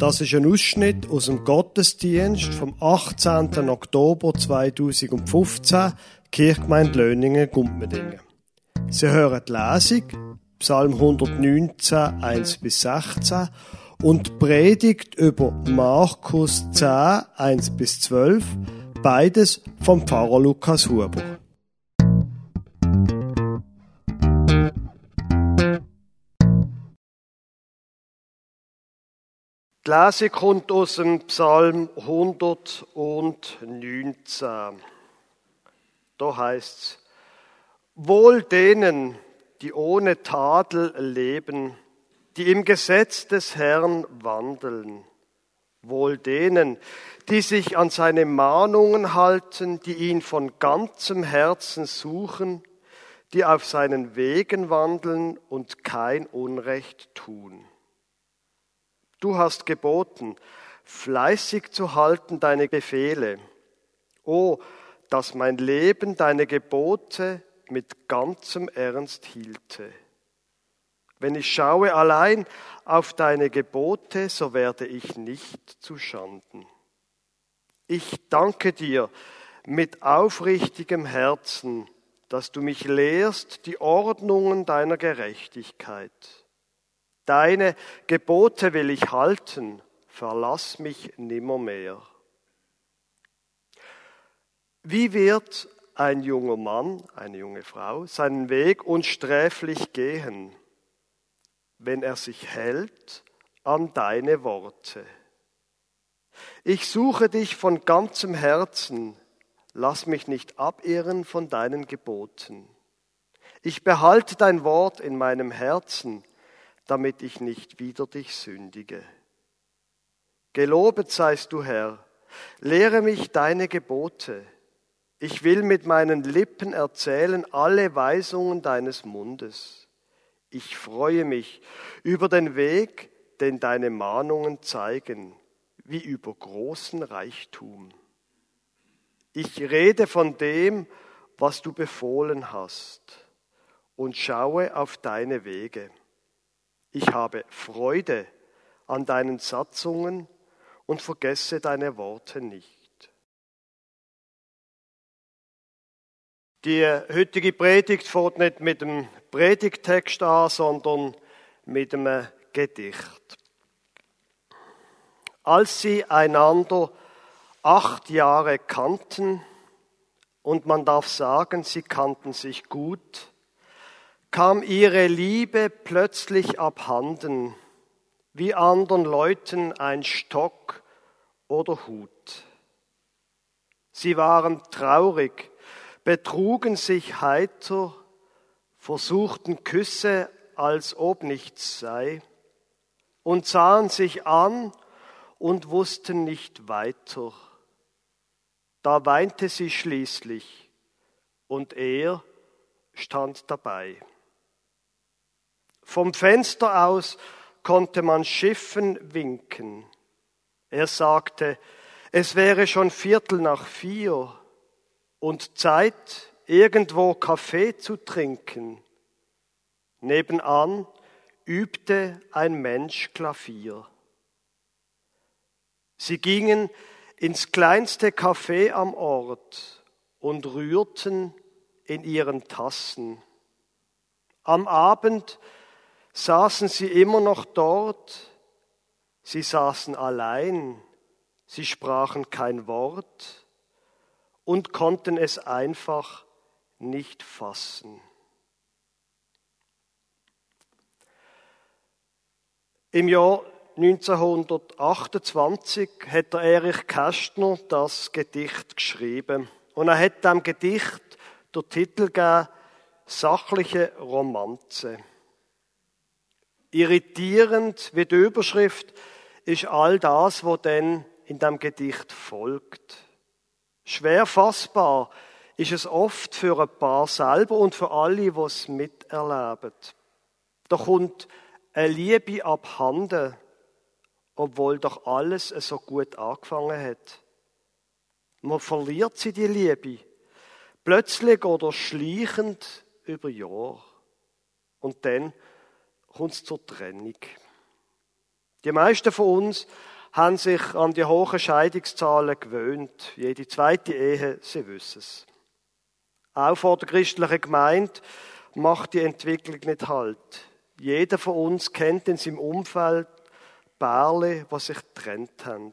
Das ist ein Ausschnitt aus dem Gottesdienst vom 18. Oktober 2015, Kirchgemeinde Löningen, Gumpmedingen. Sie hören die Lesung, Psalm 119, 1 bis 16 und Predigt über Markus 10, 1 bis 12, beides vom Pfarrer Lukas Huber. Die Lese kommt aus dem Psalm 119. Da heißt es, Wohl denen, die ohne Tadel leben, die im Gesetz des Herrn wandeln. Wohl denen, die sich an seine Mahnungen halten, die ihn von ganzem Herzen suchen, die auf seinen Wegen wandeln und kein Unrecht tun. Du hast geboten, fleißig zu halten deine Befehle. O, dass mein Leben deine Gebote mit ganzem Ernst hielte. Wenn ich schaue allein auf deine Gebote, so werde ich nicht zu Schanden. Ich danke dir mit aufrichtigem Herzen, dass du mich lehrst die Ordnungen deiner Gerechtigkeit. Deine Gebote will ich halten, verlass mich nimmermehr. Wie wird ein junger Mann, eine junge Frau seinen Weg unsträflich gehen, wenn er sich hält an deine Worte? Ich suche dich von ganzem Herzen, lass mich nicht abirren von deinen Geboten. Ich behalte dein Wort in meinem Herzen, damit ich nicht wieder dich sündige. Gelobet seist du, Herr, lehre mich deine Gebote. Ich will mit meinen Lippen erzählen alle Weisungen deines Mundes. Ich freue mich über den Weg, den deine Mahnungen zeigen, wie über großen Reichtum. Ich rede von dem, was du befohlen hast, und schaue auf deine Wege. Ich habe Freude an deinen Satzungen und vergesse deine Worte nicht. Die heutige Predigt fährt nicht mit dem Predigtext an, sondern mit einem Gedicht. Als sie einander acht Jahre kannten, und man darf sagen, sie kannten sich gut, kam ihre Liebe plötzlich abhanden, wie anderen Leuten ein Stock oder Hut. Sie waren traurig, betrugen sich heiter, versuchten Küsse, als ob nichts sei, und sahen sich an und wussten nicht weiter. Da weinte sie schließlich, und er stand dabei. Vom Fenster aus konnte man Schiffen winken. Er sagte, es wäre schon Viertel nach vier und Zeit, irgendwo Kaffee zu trinken. Nebenan übte ein Mensch Klavier. Sie gingen ins kleinste Café am Ort und rührten in ihren Tassen. Am Abend saßen sie immer noch dort, sie saßen allein, sie sprachen kein Wort und konnten es einfach nicht fassen. Im Jahr 1928 hat Erich Kästner das Gedicht geschrieben und er hat dem Gedicht der Titel gegeben, Sachliche Romanze. Irritierend wie die Überschrift ist all das, was dann in dem Gedicht folgt. Schwer fassbar ist es oft für ein Paar selber und für alle, die es miterleben. Da kommt eine Liebe abhanden, obwohl doch alles so gut angefangen hat. Man verliert sie, die Liebe, plötzlich oder schleichend über Jahre. Und dann kommt es zur Trennung. Die meisten von uns haben sich an die hohen Scheidungszahlen gewöhnt. Jede zweite Ehe, sie wissen es. Auch vor der christlichen Gemeinde macht die Entwicklung nicht halt. Jeder von uns kennt in seinem Umfeld Pärchen, die sich getrennt haben.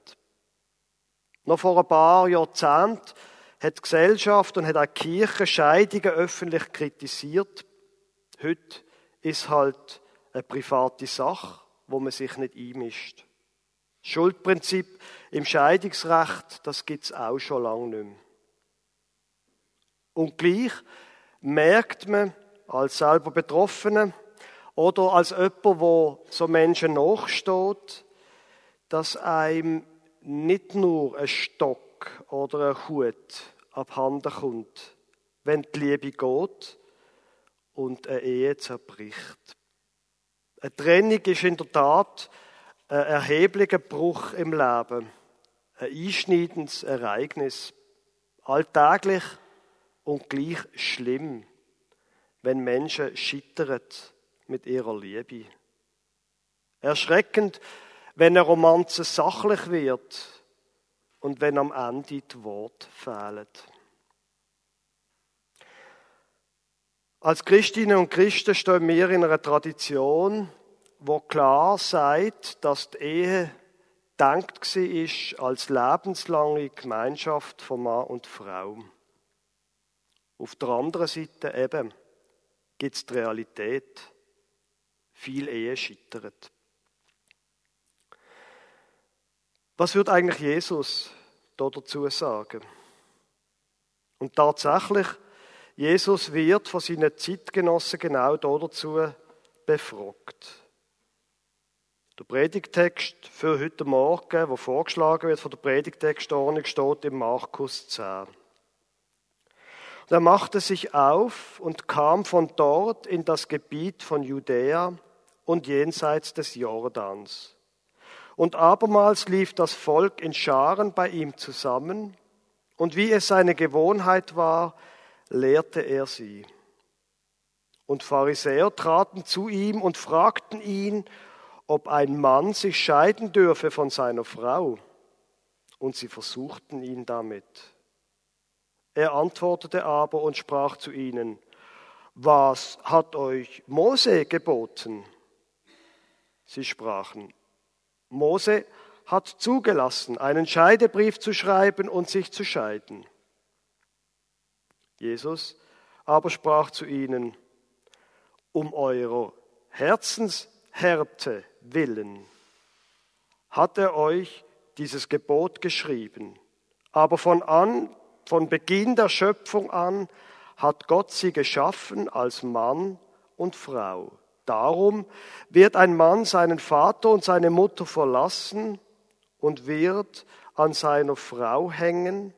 Noch vor ein paar Jahrzehnten hat die Gesellschaft und hat auch die Kirche Scheidungen öffentlich kritisiert. Heute ist halt eine private Sache, wo man sich nicht einmischt. Schuldprinzip im Scheidungsrecht, das gibt's auch schon lange nicht mehr. Und gleich merkt man als selber Betroffene oder als jemand, wo so Menschen nachsteht, dass einem nicht nur ein Stock oder ein Hut abhanden kommt, wenn die Liebe geht und eine Ehe zerbricht. Eine Trennung ist in der Tat ein erheblicher Bruch im Leben, ein einschneidendes Ereignis, alltäglich und gleich schlimm, wenn Menschen scheitern mit ihrer Liebe. Erschreckend, wenn eine Romanze sachlich wird und wenn am Ende die Worte fehlen. Als Christinnen und Christen stehen wir in einer Tradition, wo klar sagt, dass die Ehe denkt ist als lebenslange Gemeinschaft von Mann und Frau. Auf der anderen Seite eben gibt es die Realität. Viel Ehe scheitert. Was würde eigentlich Jesus dazu sagen? Und tatsächlich, Jesus wird von seinen Zeitgenossen genau dazu befragt. Der Predigtext für heute Morgen, der vorgeschlagen wird von der Predigtextordnung, steht im Markus 10. Und er machte sich auf und kam von dort in das Gebiet von Judäa und jenseits des Jordans. Und abermals lief das Volk in Scharen bei ihm zusammen, und wie es seine Gewohnheit war, lehrte er sie. Und Pharisäer traten zu ihm und fragten ihn, ob ein Mann sich scheiden dürfe von seiner Frau. Und sie versuchten ihn damit. Er antwortete aber und sprach zu ihnen, was hat euch Mose geboten? Sie sprachen, Mose hat zugelassen, einen Scheidebrief zu schreiben und sich zu scheiden. Jesus aber sprach zu ihnen, um eurer Herzenshärte willen hat er euch dieses Gebot geschrieben. Aber von an, von Beginn der Schöpfung an hat Gott sie geschaffen als Mann und Frau. Darum wird ein Mann seinen Vater und seine Mutter verlassen und wird an seiner Frau hängen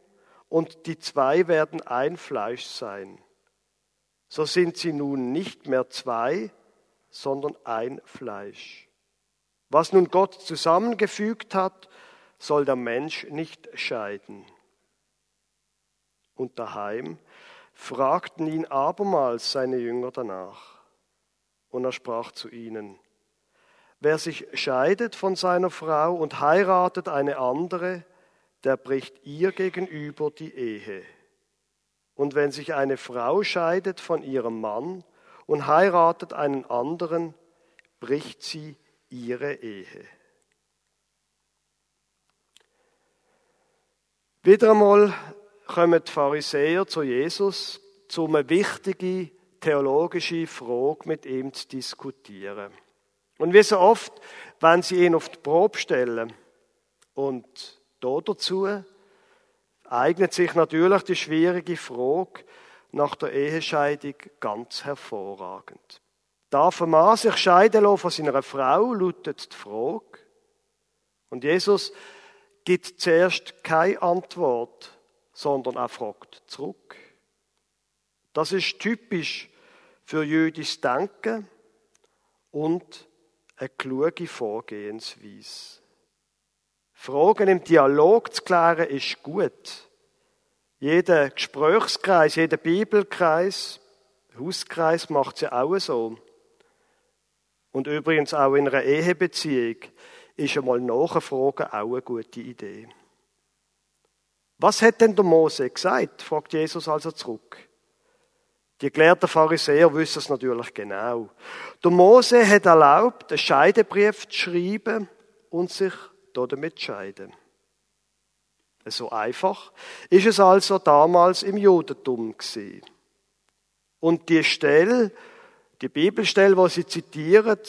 und die zwei werden ein Fleisch sein. So sind sie nun nicht mehr zwei, sondern ein Fleisch. Was nun Gott zusammengefügt hat, soll der Mensch nicht scheiden. Und daheim fragten ihn abermals seine Jünger danach. Und er sprach zu ihnen, wer sich scheidet von seiner Frau und heiratet eine andere, der bricht ihr gegenüber die Ehe. Und wenn sich eine Frau scheidet von ihrem Mann und heiratet einen anderen, bricht sie ihre Ehe. Wieder einmal kommen die Pharisäer zu Jesus, um eine wichtige theologische Frage mit ihm zu diskutieren. Und wie so oft, wenn sie ihn auf die Probe stellen. Und dazu eignet sich natürlich die schwierige Frage nach der Ehescheidung ganz hervorragend. Darf ein Mann sich scheiden lassen von seiner Frau, lautet die Frage. Und Jesus gibt zuerst keine Antwort, sondern er fragt zurück. Das ist typisch für jüdisches Denken und eine kluge Vorgehensweise. Fragen im Dialog zu klären ist gut. Jeder Gesprächskreis, jeder Bibelkreis, Hauskreis macht es ja auch so und übrigens auch in einer Ehebeziehung, ist einmal nachfragen auch eine gute Idee. Was hat denn der Mose gesagt? fragt Jesus also zurück. Die gelehrten Pharisäer wissen es natürlich genau. Der Mose hat erlaubt, einen Scheidebrief zu schreiben und sich damit zu scheiden. So einfach ist es also damals im Judentum gewesen. Und die Stelle, die Bibelstelle, wo sie zitieren,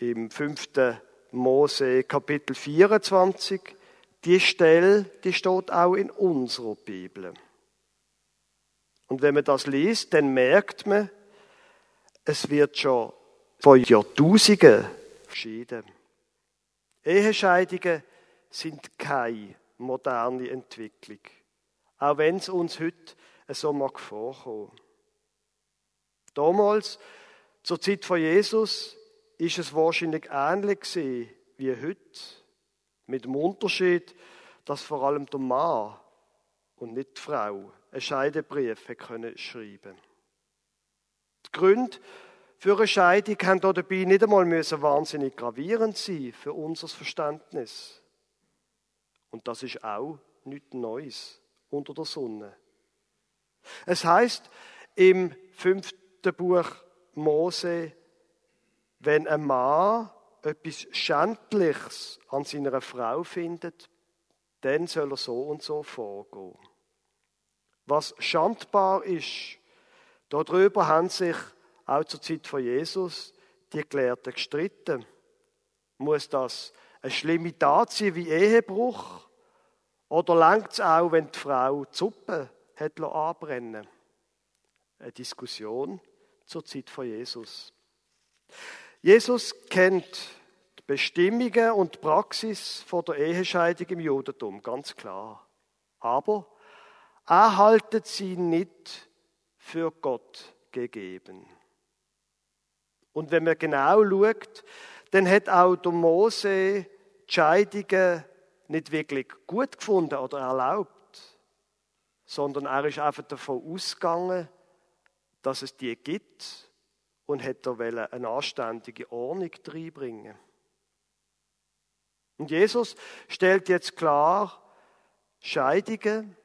im 5. Mose Kapitel 24, die Stelle, die steht auch in unserer Bibel. Und wenn man das liest, dann merkt man, es wird schon vor Jahrtausenden geschieden. Ehescheidungen sind keine moderne Entwicklung. Auch wenn es uns heute so mag vorkommen. Damals, zur Zeit von Jesus, ist es wahrscheinlich ähnlich gewesen wie heute. Mit dem Unterschied, dass vor allem der Mann und nicht die Frau einen Scheidebrief können schreiben Die Gründe für eine Scheidung haben dabei nicht einmal müssen wahnsinnig gravierend sein für unser Verständnis. Und das ist auch nichts Neues unter der Sonne. Es heißt im fünften Buch Mose, wenn ein Mann etwas Schändliches an seiner Frau findet, dann soll er so und so vorgehen. Was schandbar ist, darüber haben sich auch zur Zeit von Jesus die Gelehrten gestritten. Muss das eine schlimme Tat sein wie Ehebruch? Oder langt es auch, wenn die Frau die Suppe hat anbrennen Eine Diskussion zur Zeit von Jesus. Jesus kennt die Bestimmungen und die Praxis von der Ehescheidung im Judentum, ganz klar. Aber er haltet sie nicht für Gott gegeben. Und wenn man genau schaut, dann hat auch der Mose die Scheidungen nicht wirklich gut gefunden oder erlaubt, sondern er ist einfach davon ausgegangen, dass es die gibt und hätte eine anständige Ordnung reinbringen. Und Jesus stellt jetzt klar, Scheidungen,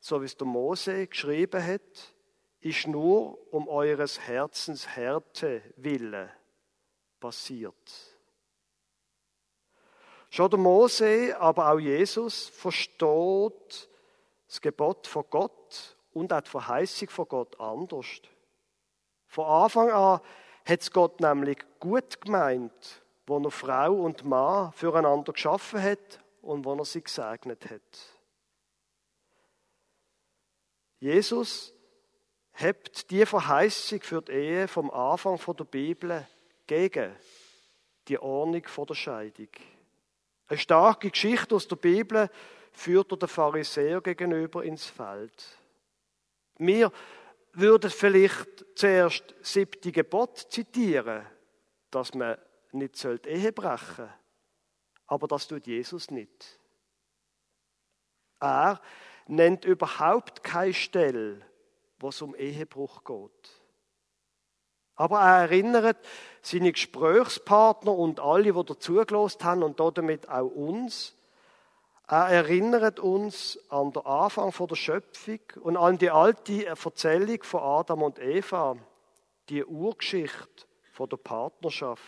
so wie es der Mose geschrieben hat, ist nur um eures Herzens Härte willen passiert. Schon der Mose, aber auch Jesus versteht das Gebot von Gott und auch die Verheißung von Gott anders. Von Anfang an hat es Gott nämlich gut gemeint, wo er Frau und Mann füreinander geschaffen hat und wo er sie gesegnet hat. Jesus hebt die Verheißung für die Ehe vom Anfang der Bibel gegen die Ordnung der Scheidung. Eine starke Geschichte aus der Bibel führt er den Pharisäer gegenüber ins Feld. Wir würde vielleicht zuerst siebte Gebot zitieren, dass man nicht Ehe brechen sollte. Aber das tut Jesus nicht. Er nennt überhaupt keine Stelle, wo es um Ehebruch geht. Aber er erinnert seine Gesprächspartner und alle, die dazugelost haben und damit auch uns, er erinnert uns an den Anfang der Schöpfung und an die alte Erzählung von Adam und Eva, die Urgeschichte der Partnerschaft.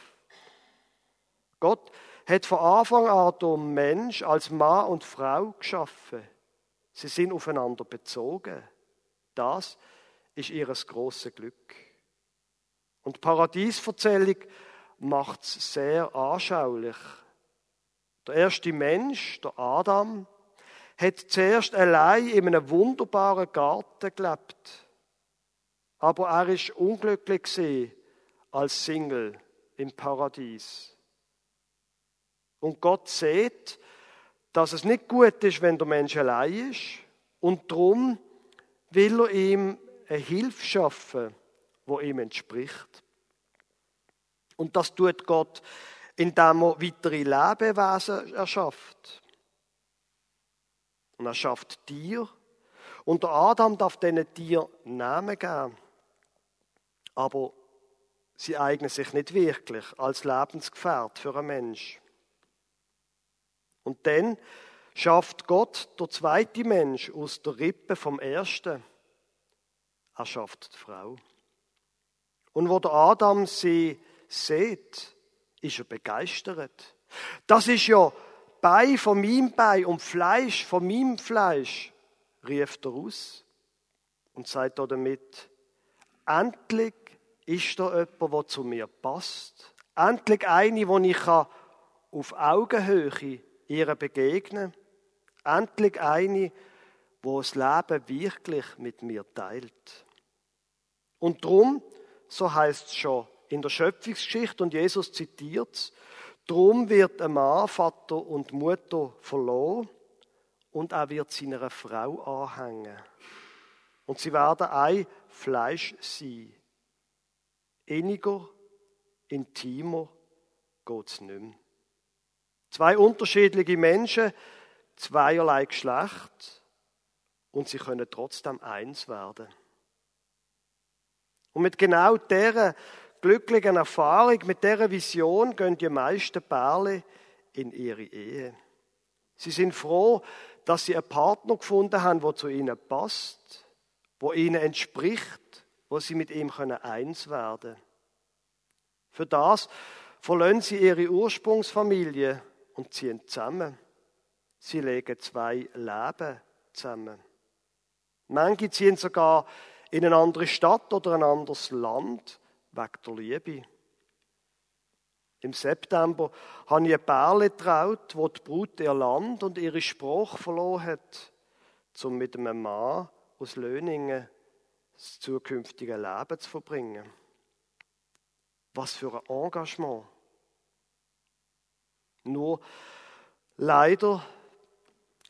Gott hat von Anfang an den Mensch als Mann und Frau geschaffen. Sie sind aufeinander bezogen. Das ist ihr großes Glück. Und die Paradiesverzählung macht es sehr anschaulich. Der erste Mensch, der Adam, hat zuerst allein in einem wunderbaren Garten gelebt. Aber er ist unglücklich als Single im Paradies. Und Gott sieht, dass es nicht gut ist, wenn der Mensch allein ist. Und darum will er ihm eine Hilfe schaffen, wo ihm entspricht. Und das tut Gott indem er weitere Lebewesen erschafft. Und er schafft Tier. Und der Adam darf diesen Tier Namen geben. Aber sie eignen sich nicht wirklich als Lebensgefährt für einen Mensch. Und dann schafft Gott der zweite Mensch aus der Rippe vom ersten. Er schafft die Frau. Und wo der Adam sie sieht, ist er begeistert. Das ist ja Bei von meinem Bei und Fleisch von meinem Fleisch, rief er aus und sagt damit, endlich ist da jemand, der zu mir passt. Endlich eine, wo ich auf Augenhöhe ihr begegnen kann. Endlich eine, wo das Leben wirklich mit mir teilt. Und drum, so heißt es schon in der Schöpfungsgeschichte und Jesus zitiert es, drum wird ein Mann Vater und Mutter verloren und er wird seiner Frau anhängen. Und sie werden ein Fleisch sein. Inniger, intimer geht es nicht mehr. Zwei unterschiedliche Menschen, zweierlei Geschlecht und sie können trotzdem eins werden. Und mit genau dieser glücklichen Erfahrung, mit dieser Vision gehen die meisten Pärchen in ihre Ehe. Sie sind froh, dass sie einen Partner gefunden haben, der zu ihnen passt, wo ihnen entspricht, wo sie mit ihm können eins werden. Für das verlassen sie ihre Ursprungsfamilie und ziehen zusammen. Sie legen zwei Leben zusammen. Manche ziehen sogar in eine andere Stadt oder ein anderes Land wegen der Liebe. Im September habe ich ein Pärchen getraut, wo die Brut ihr Land und ihre Sprache verloren hat, um mit einem Mann aus Löningen das zukünftige Leben zu verbringen. Was für ein Engagement. Nur leider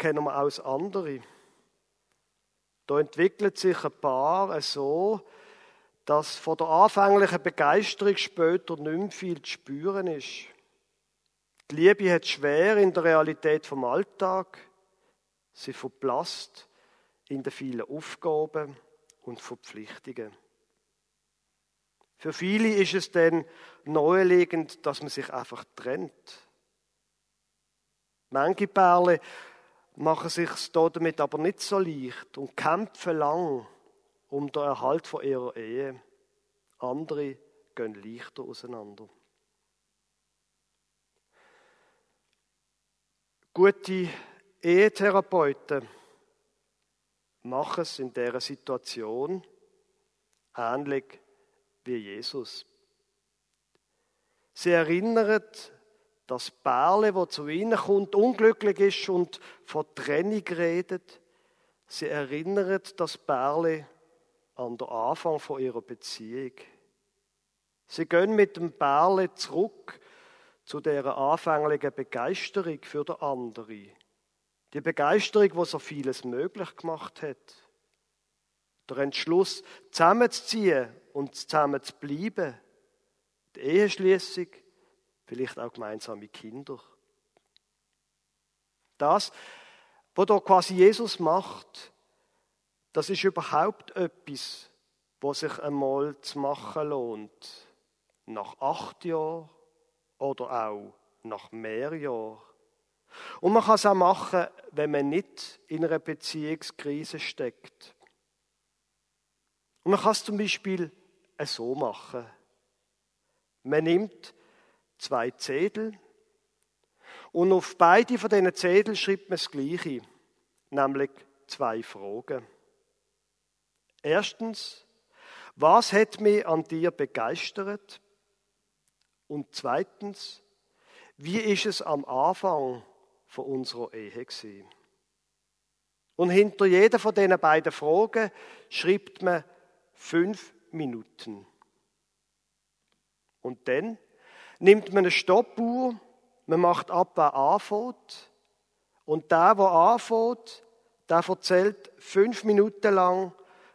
kennen wir aus andere. Da entwickelt sich ein Paar so, dass von der anfänglichen Begeisterung später nicht mehr viel zu spüren ist. Die Liebe hat schwer in der Realität vom Alltag. Sie verblasst in den vielen Aufgaben und Verpflichtungen. Für viele ist es dann naheliegend, dass man sich einfach trennt. Manche Perle machen sich damit aber nicht so leicht und kämpfen lang um den Erhalt von ihrer Ehe. Andere gehen leichter auseinander. Gute Ehetherapeuten machen es in dieser Situation ähnlich wie Jesus. Sie erinnern das Bärle, wo zu ihnen kommt, unglücklich ist und von Trennung redet. Sie erinnern das Bärle an den Anfang von ihrer Beziehung. Sie gehen mit dem Bärle zurück zu der anfänglichen Begeisterung für den anderen. Die Begeisterung, wo so vieles möglich gemacht hat. Der Entschluss, zusammenzuziehen und zusammen zu bleiben. Die Eheschließung, vielleicht auch gemeinsame Kinder. Das, was da quasi Jesus macht, das ist überhaupt etwas, was sich einmal zu machen lohnt. Nach acht Jahren oder auch nach mehr Jahren. Und man kann es auch machen, wenn man nicht in einer Beziehungskrise steckt. Und man kann es zum Beispiel so machen. Man nimmt zwei Zettel und auf beide von diesen Zetteln schreibt man das Gleiche, nämlich zwei Fragen. Erstens, was hat mich an dir begeistert? Und zweitens, wie ist es am Anfang von unserer Ehe gewesen? Und hinter jeder von diesen beiden Fragen schreibt man fünf Minuten. Und dann nimmt man eine Stoppuhr, man macht ab, wer anfängt. Und der, der anfängt, der erzählt fünf Minuten lang,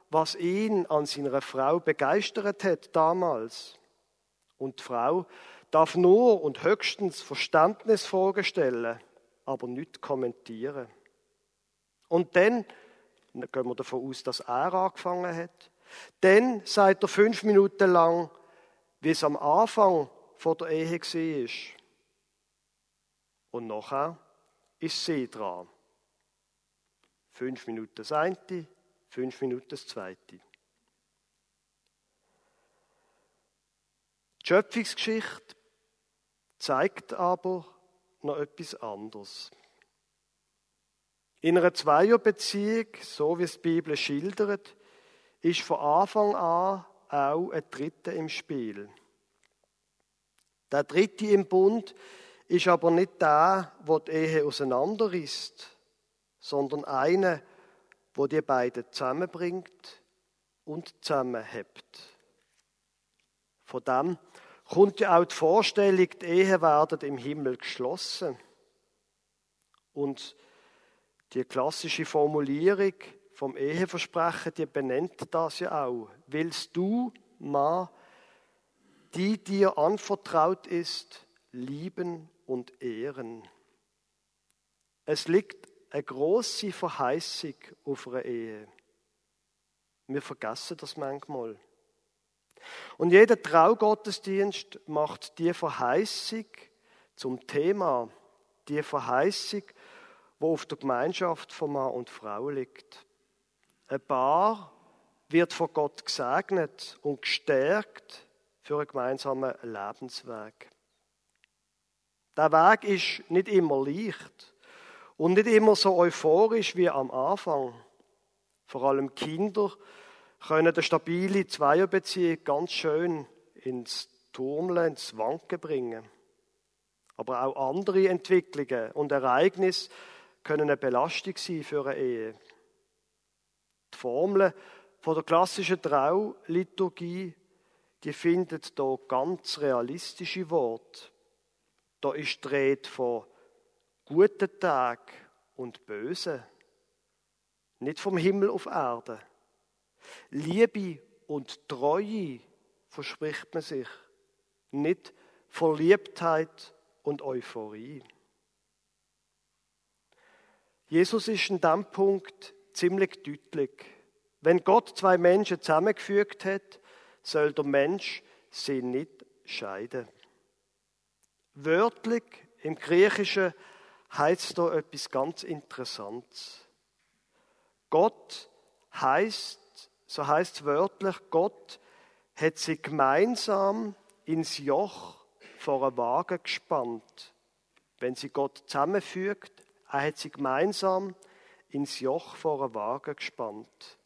was ihn an seiner Frau begeistert hat damals. Und die Frau darf nur und höchstens Verständnisfragen stellen, aber nicht kommentieren. Und dann, dann gehen wir davon aus, dass er angefangen hat, dann sagt er fünf Minuten lang, wie es am Anfang vor der Ehe war. Und nachher ist sie dran. Fünf Minuten das eine, fünf Minuten das zweite. Die Schöpfungsgeschichte zeigt aber noch etwas anderes. In einer Zweierbeziehung, so wie es die Bibel schildert, ist von Anfang an auch ein Dritter im Spiel. Der Dritte im Bund ist aber nicht der, der die Ehe auseinanderrißt, sondern einer, wo die beiden zusammenbringt und zusammenhebt. Von dem kommt ja auch die Vorstellung, die Ehe werden im Himmel geschlossen. Und die klassische Formulierung vom Eheversprechen, die benennt das ja auch. Willst du, Mann, die dir anvertraut ist, lieben und ehren? Es liegt eine große Verheißung auf einer Ehe. Wir vergessen das manchmal. Und jeder Traugottesdienst macht die Verheißung zum Thema, die Verheißung, wo auf der Gemeinschaft von Mann und Frau liegt. Ein Paar wird von Gott gesegnet und gestärkt für einen gemeinsamen Lebensweg. Der Weg ist nicht immer leicht und nicht immer so euphorisch wie am Anfang. Vor allem Kinder können eine stabile Zweierbeziehung ganz schön ins Turmeln, ins Wanken bringen. Aber auch andere Entwicklungen und Ereignisse können eine Belastung sein für eine Ehe. Die Formel der klassischen Trauliturgie, die findet da ganz realistische Worte. Da ist die Rede von guten Tag und bösen. Nicht vom Himmel auf Erde. Liebe und Treue verspricht man sich, nicht Verliebtheit und Euphorie. Jesus ist in diesem Punkt ziemlich deutlich. Wenn Gott zwei Menschen zusammengefügt hat, soll der Mensch sie nicht scheiden. Wörtlich im Griechischen heißt da etwas ganz Interessantes. Gott heißt so heißt es wörtlich, Gott hat sie gemeinsam ins Joch vor einen Wagen gespannt. Wenn sie Gott zusammenfügt, er hat sie gemeinsam ins Joch vor einen Wagen gespannt.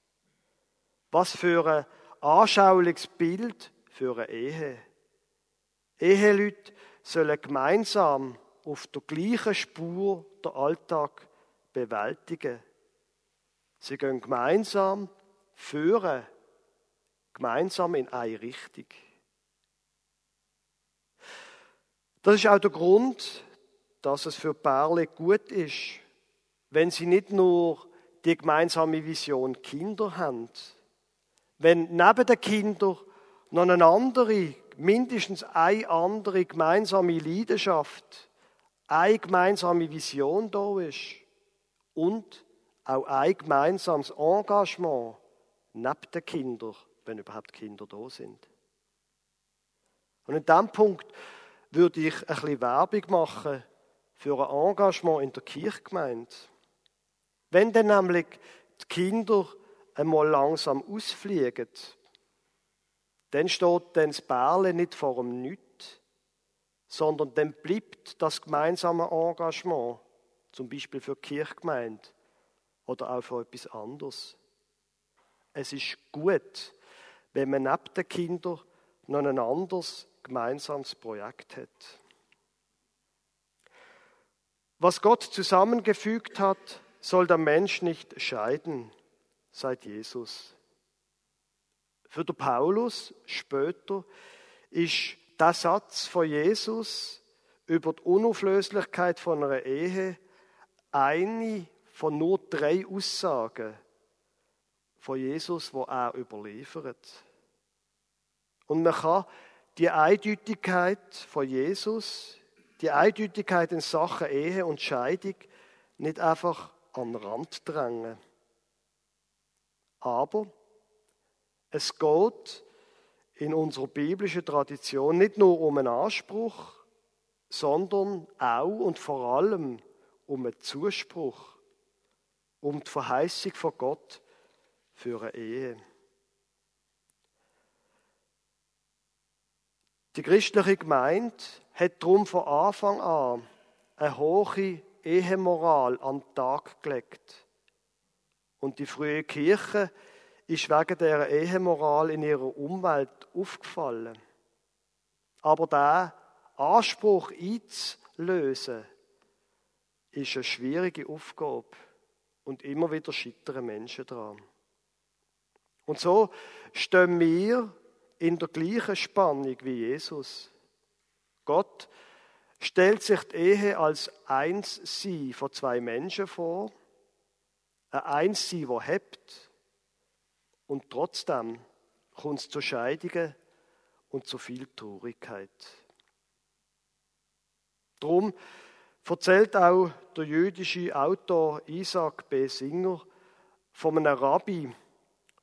Was für ein anschauliches Bild für eine Ehe. Eheleute sollen gemeinsam auf der gleichen Spur den Alltag bewältigen. Sie gehen gemeinsam führen, gemeinsam in eine Richtung. Das ist auch der Grund, dass es für Paare gut ist, wenn sie nicht nur die gemeinsame Vision Kinder haben, wenn neben den Kindern noch eine andere, mindestens eine andere gemeinsame Leidenschaft, eine gemeinsame Vision da ist und auch ein gemeinsames Engagement neben den Kindern, wenn überhaupt Kinder da sind. Und in diesem Punkt würde ich ein bisschen Werbung machen für ein Engagement in der Kirchgemeinde. Wenn dann nämlich die Kinder einmal langsam ausfliegen, dann steht dann das Bärle nicht vor dem Nüt, sondern dann bleibt das gemeinsame Engagement, zum Beispiel für Kirchgemeinde oder auch für etwas anderes. Es ist gut, wenn man neben den Kindern noch ein anderes gemeinsames Projekt hat. Was Gott zusammengefügt hat, soll der Mensch nicht scheiden, sagt Jesus. Für den Paulus später ist der Satz von Jesus über die Unauflöslichkeit von einer Ehe eine von nur drei Aussagen, von Jesus, wo er überliefert. Und man kann die Eindeutigkeit von Jesus, die Eindeutigkeit in Sachen Ehe und Scheidung nicht einfach an den Rand drängen. Aber es geht in unserer biblischen Tradition nicht nur um einen Anspruch, sondern auch und vor allem um einen Zuspruch, um die Verheißung von Gott für eine Ehe. Die christliche Gemeinde hat darum von Anfang an eine hohe Ehemoral an den Tag gelegt. Und die frühe Kirche ist wegen der Ehemoral in ihrer Umwelt aufgefallen. Aber der Anspruch einzulösen, ist eine schwierige Aufgabe und immer wieder scheitern Menschen dran. Und so stehen wir in der gleichen Spannung wie Jesus. Gott stellt sich die Ehe als eins sie von zwei Menschen vor, ein eins sie, wo hebt, und trotzdem kommt es zu Scheidungen und zu viel Traurigkeit. Drum erzählt auch der jüdische Autor Isaac B. Singer von einem Rabbi,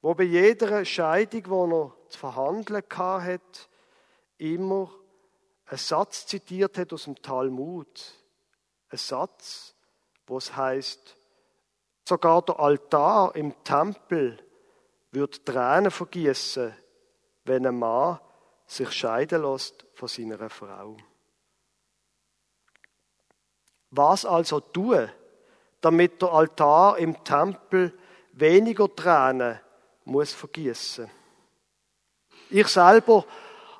wo bei jeder Scheidung, die er zu verhandeln hatte, immer einen Satz zitiert hat aus dem Talmud. Ein Satz, wo es heißt, sogar der Altar im Tempel wird Tränen vergießen, wenn ein Mann sich scheiden lässt von seiner Frau. Was also tun, damit der Altar im Tempel weniger Tränen muss vergießen? Ich selber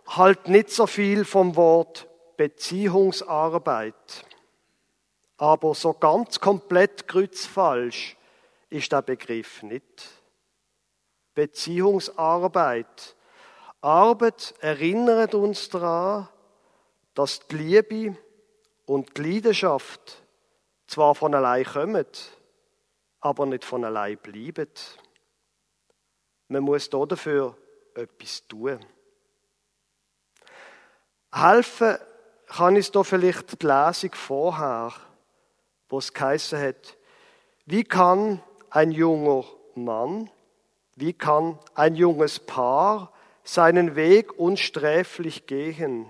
halt nicht so viel vom Wort Beziehungsarbeit. Aber so ganz komplett kreuzfalsch ist der Begriff nicht. Beziehungsarbeit. Arbeit erinnert uns daran, dass die Liebe und die Leidenschaft zwar von allein kommen, aber nicht von allein bleiben. Man muss dafür etwas tun. Helfen kann uns da vielleicht die Lesung vorher, wo es geheißen hat, wie kann ein junger Mann, wie kann ein junges Paar seinen Weg unsträflich gehen,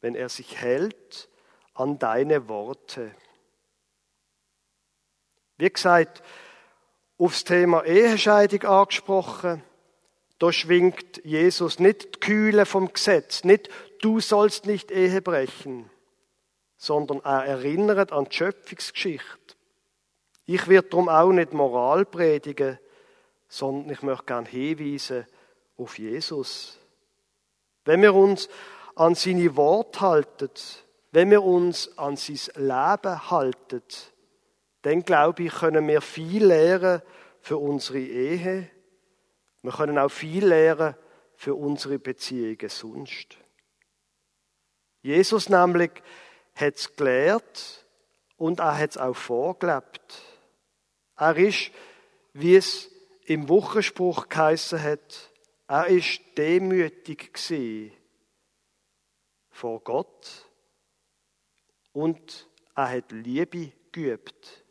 wenn er sich hält an deine Worte? Wie gesagt, aufs Thema Ehescheidung angesprochen, da schwingt Jesus nicht die Kühle vom Gesetz, nicht du sollst nicht Ehe brechen, sondern er erinnert an die Schöpfungsgeschichte. Ich werde darum auch nicht Moral predigen, sondern ich möchte gerne hinweisen auf Jesus. Wenn wir uns an seine Worte halten, wenn wir uns an sein Leben halten, dann glaube ich, können wir viel lernen für unsere Ehe, wir können auch viel lernen für unsere Beziehungen sonst. Jesus nämlich hat es gelehrt und er hat es auch vorgelebt. Er ist, wie es im Wochenspruch geheißen hat, er ist demütig gewesen vor Gott und er hat Liebe geübt.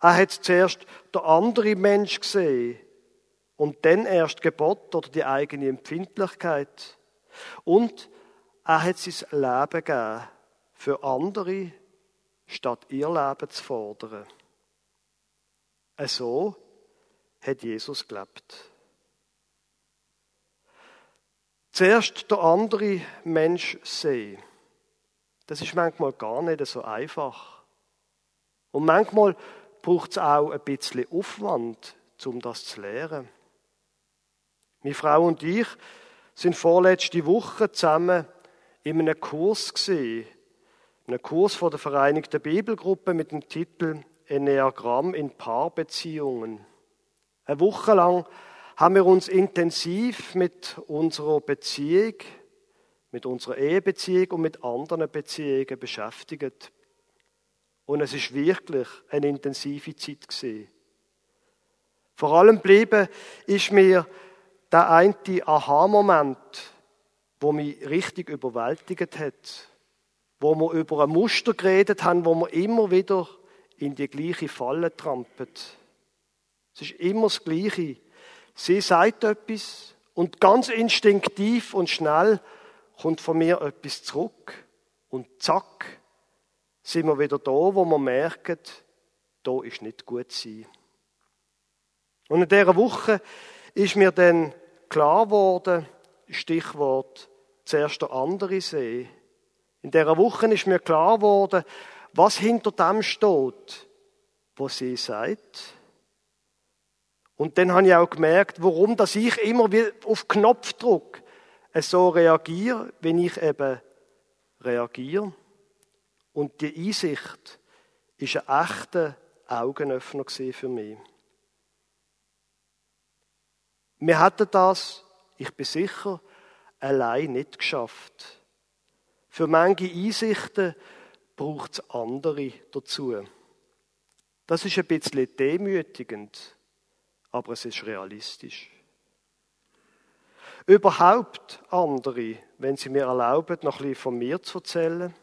Er hat zuerst der andere Mensch gesehen und dann erst Gebot oder die eigene Empfindlichkeit. Und er hat sein Leben gegeben für andere, statt ihr Leben zu fordern. So hat Jesus gelebt. Zuerst der andere Mensch sehen. Das ist manchmal gar nicht so einfach. Und manchmal braucht es auch ein bisschen Aufwand, um das zu lernen. Meine Frau und ich sind vorletzte Woche zusammen in einem Kurs gesehen, einem Kurs von der Vereinigten Bibelgruppe mit dem Titel Enneagramm in Paarbeziehungen. Eine Woche lang haben wir uns intensiv mit unserer Beziehung, mit unserer Ehebeziehung und mit anderen Beziehungen beschäftigt. Und es ist wirklich eine intensive Zeit gewesen. Vor allem geblieben ist mir der eine Aha-Moment, wo mich richtig überwältigt hat, wo wir über ein Muster geredet haben, wo wir immer wieder in die gleiche Falle trampet. Es ist immer das Gleiche. Sie sagt etwas und ganz instinktiv und schnell kommt von mir etwas zurück und zack, sind wir wieder da, wo wir merken, da ist nicht gut sein. Und in dieser Woche ist mir dann klar geworden, Stichwort zuerst der andere See. In dieser Woche ist mir klar geworden, was hinter dem steht, was sie sagt. Und dann habe ich auch gemerkt, warum dass ich immer auf Knopfdruck so reagiere, wenn ich eben reagiere. Und die Einsicht ist ein echter Augenöffner für mich. Wir hätten das, ich bin sicher, allein nicht geschafft. Für manche Einsichten braucht es andere dazu. Das ist ein bisschen demütigend, aber es ist realistisch. Überhaupt andere, wenn Sie mir erlauben, noch bisschen von mir zu erzählen.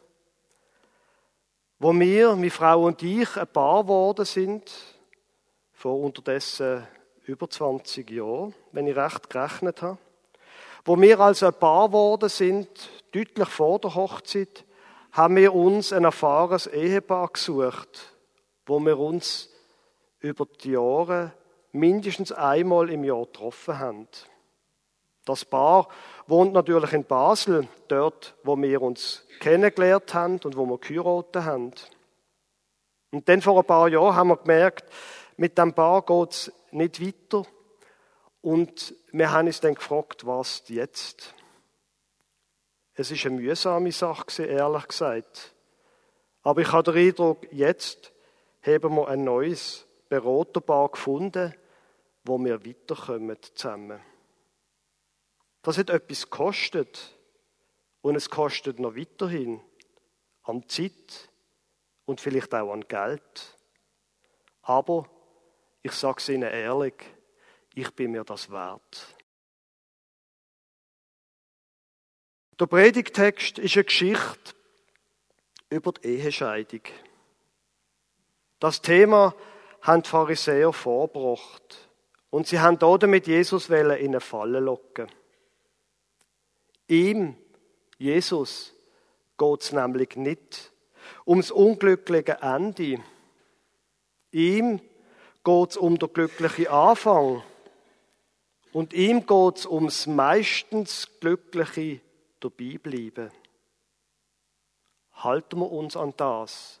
Wo wir, meine Frau und ich, ein Paar geworden sind, vor unterdessen über 20 Jahren, wenn ich recht gerechnet habe. Wo wir also ein Paar geworden sind, deutlich vor der Hochzeit, haben wir uns ein erfahrenes Ehepaar gesucht, wo wir uns über die Jahre mindestens einmal im Jahr getroffen haben. Das Paar wohnt natürlich in Basel, dort, wo wir uns kennengelernt haben und wo wir geheiratet haben. Und dann vor ein paar Jahren haben wir gemerkt, mit dem Paar geht es nicht weiter. Und wir haben uns dann gefragt, was jetzt? Es ist eine mühsame Sache, ehrlich gesagt. Aber ich habe den Eindruck, jetzt haben wir ein neues Beraterpaar gefunden, wo wir weiterkommen zusammen. Das hat etwas gekostet. Und es kostet noch weiterhin an Zeit und vielleicht auch an Geld. Aber ich sage es Ihnen ehrlich, ich bin mir das wert. Der Predigtext ist eine Geschichte über die Ehescheidung. Das Thema haben die Pharisäer vorgebracht. Und sie haben damit Jesus in eine Falle locken. Ihm, Jesus, geht es nämlich nicht ums unglückliche Ende. Ihm geht es um den glücklichen Anfang. Und ihm geht es ums meistens glückliche Dabeibleiben. Halten wir uns an das,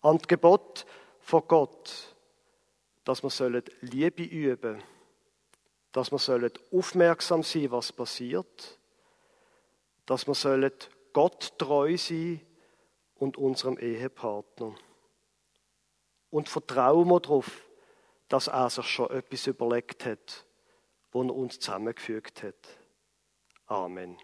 an das Gebot von Gott, dass wir Liebe üben sollen, dass wir aufmerksam sein was passiert dass wir sollen Gott treu sein und unserem Ehepartner. Und vertrauen wir darauf, dass er sich schon etwas überlegt hat, wo er uns zusammengefügt hat. Amen.